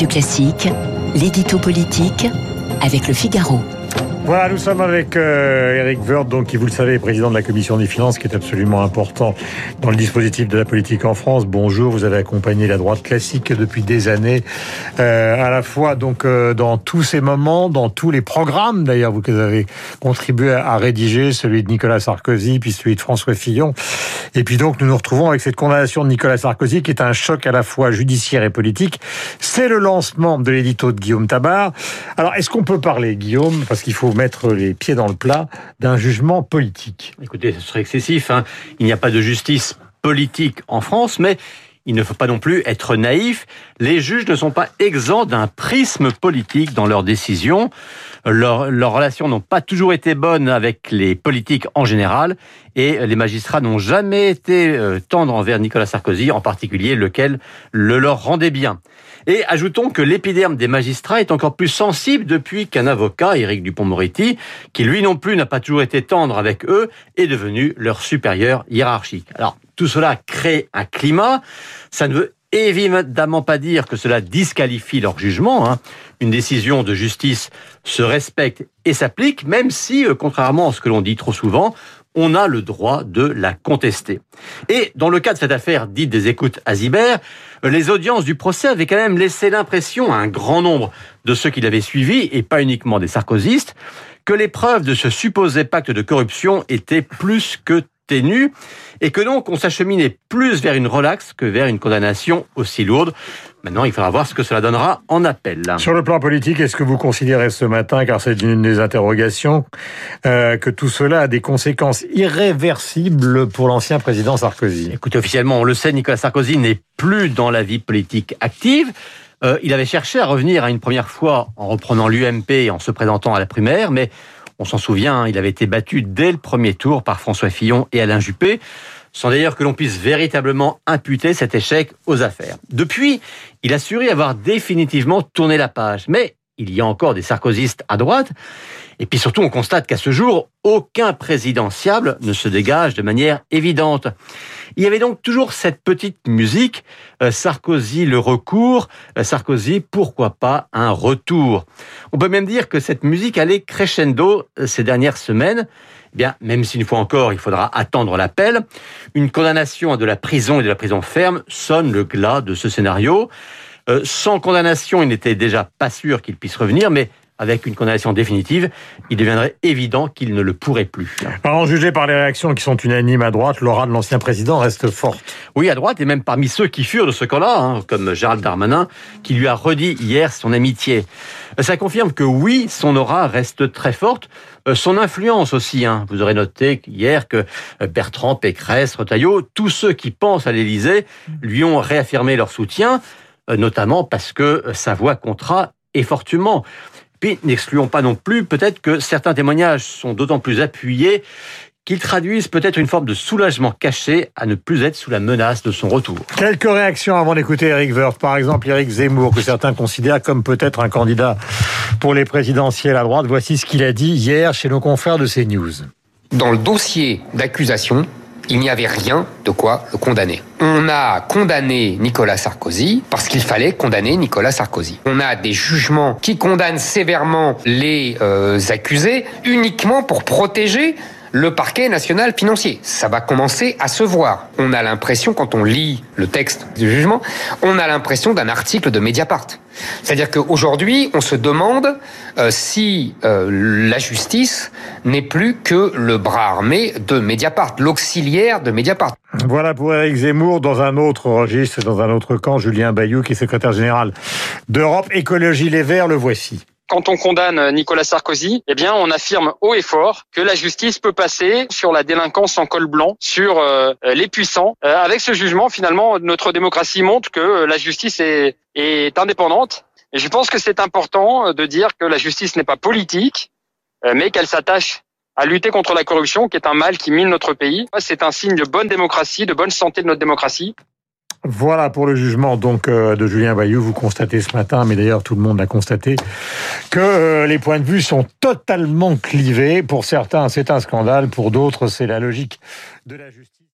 Radio Classique, l'édito politique avec le Figaro. Voilà, nous sommes avec euh, Eric Woerth, donc qui, vous le savez, est président de la Commission des finances, qui est absolument important dans le dispositif de la politique en France. Bonjour, vous avez accompagné la droite classique depuis des années, euh, à la fois donc euh, dans tous ces moments, dans tous les programmes d'ailleurs, vous avez contribué à, rédiger, celui de Nicolas Sarkozy, puis celui de François Fillon. Et puis donc nous nous retrouvons avec cette condamnation de Nicolas Sarkozy, qui est un choc à la fois judiciaire et politique. C'est le lancement de l'édito de Guillaume Tabar. Alors, est-ce qu'on peut parler, Guillaume, parce qu'il faut mettre les pieds dans le plat d'un jugement politique. Écoutez, ce serait excessif. Hein. Il n'y a pas de justice politique en France, mais il ne faut pas non plus être naïf. Les juges ne sont pas exempts d'un prisme politique dans leurs décisions. Leurs, relations n'ont pas toujours été bonnes avec les politiques en général et les magistrats n'ont jamais été euh, tendres envers Nicolas Sarkozy, en particulier lequel le leur rendait bien. Et ajoutons que l'épiderme des magistrats est encore plus sensible depuis qu'un avocat, Éric Dupont-Moretti, qui lui non plus n'a pas toujours été tendre avec eux, est devenu leur supérieur hiérarchique. Alors, tout cela crée un climat. Ça ne veut évidemment pas dire que cela disqualifie leur jugement. Hein. Une décision de justice se respecte et s'applique, même si, euh, contrairement à ce que l'on dit trop souvent, on a le droit de la contester. Et dans le cas de cette affaire dite des écoutes à Zibert, les audiences du procès avaient quand même laissé l'impression à un grand nombre de ceux qui l'avaient suivi, et pas uniquement des sarkozystes, que les preuves de ce supposé pacte de corruption étaient plus que et que donc on s'acheminait plus vers une relaxe que vers une condamnation aussi lourde. Maintenant, il faudra voir ce que cela donnera en appel. Sur le plan politique, est-ce que vous considérez ce matin, car c'est une des interrogations, euh, que tout cela a des conséquences irréversibles pour l'ancien président Sarkozy? Écoutez, officiellement, on le sait, Nicolas Sarkozy n'est plus dans la vie politique active. Euh, il avait cherché à revenir à une première fois en reprenant l'UMP et en se présentant à la primaire, mais on s'en souvient, il avait été battu dès le premier tour par François Fillon et Alain Juppé sans d'ailleurs que l'on puisse véritablement imputer cet échec aux affaires. Depuis, il a assuré avoir définitivement tourné la page, mais il y a encore des sarkozystes à droite, et puis surtout on constate qu'à ce jour, aucun présidentiable ne se dégage de manière évidente. Il y avait donc toujours cette petite musique, euh, Sarkozy le recours, euh, Sarkozy pourquoi pas un retour? On peut même dire que cette musique allait crescendo euh, ces dernières semaines, eh bien, même s'une fois encore, il faudra attendre l'appel, une condamnation à de la prison et de la prison ferme sonne le glas de ce scénario. Euh, sans condamnation, il n'était déjà pas sûr qu'il puisse revenir, mais avec une condamnation définitive, il deviendrait évident qu'il ne le pourrait plus. Alors, jugé par les réactions qui sont unanimes à droite, l'aura de l'ancien président reste forte. Oui, à droite, et même parmi ceux qui furent de ce camp-là, hein, comme Gérald Darmanin, qui lui a redit hier son amitié. Ça confirme que oui, son aura reste très forte. Euh, son influence aussi, hein. vous aurez noté hier que euh, Bertrand, Pécresse, Retailleau, tous ceux qui pensent à l'Élysée lui ont réaffirmé leur soutien, euh, notamment parce que sa voix comptera et fortement. Puis n'excluons pas non plus peut-être que certains témoignages sont d'autant plus appuyés qu'ils traduisent peut-être une forme de soulagement caché à ne plus être sous la menace de son retour. Quelques réactions avant d'écouter Eric Woerth. Par exemple, Eric Zemmour, que certains considèrent comme peut-être un candidat pour les présidentielles à droite. Voici ce qu'il a dit hier chez nos confrères de CNews. Dans le dossier d'accusation, il n'y avait rien de quoi le condamner. On a condamné Nicolas Sarkozy parce qu'il fallait condamner Nicolas Sarkozy. On a des jugements qui condamnent sévèrement les euh, accusés uniquement pour protéger le parquet national financier. Ça va commencer à se voir. On a l'impression, quand on lit le texte du jugement, on a l'impression d'un article de Mediapart. C'est-à-dire qu'aujourd'hui, on se demande euh, si euh, la justice n'est plus que le bras armé de Mediapart, l'auxiliaire de Mediapart. Voilà pour Eric Zemmour. Dans un autre registre, dans un autre camp, Julien Bayou, qui est secrétaire général d'Europe Écologie Les Verts, le voici quand on condamne Nicolas Sarkozy, eh bien, on affirme haut et fort que la justice peut passer sur la délinquance en col blanc, sur euh, les puissants. Euh, avec ce jugement, finalement, notre démocratie montre que la justice est, est indépendante. Et je pense que c'est important de dire que la justice n'est pas politique, euh, mais qu'elle s'attache à lutter contre la corruption, qui est un mal qui mine notre pays. C'est un signe de bonne démocratie, de bonne santé de notre démocratie. Voilà pour le jugement donc euh, de Julien Bayou. Vous constatez ce matin, mais d'ailleurs tout le monde l'a constaté, que euh, les points de vue sont totalement clivés. Pour certains, c'est un scandale. Pour d'autres, c'est la logique de la justice.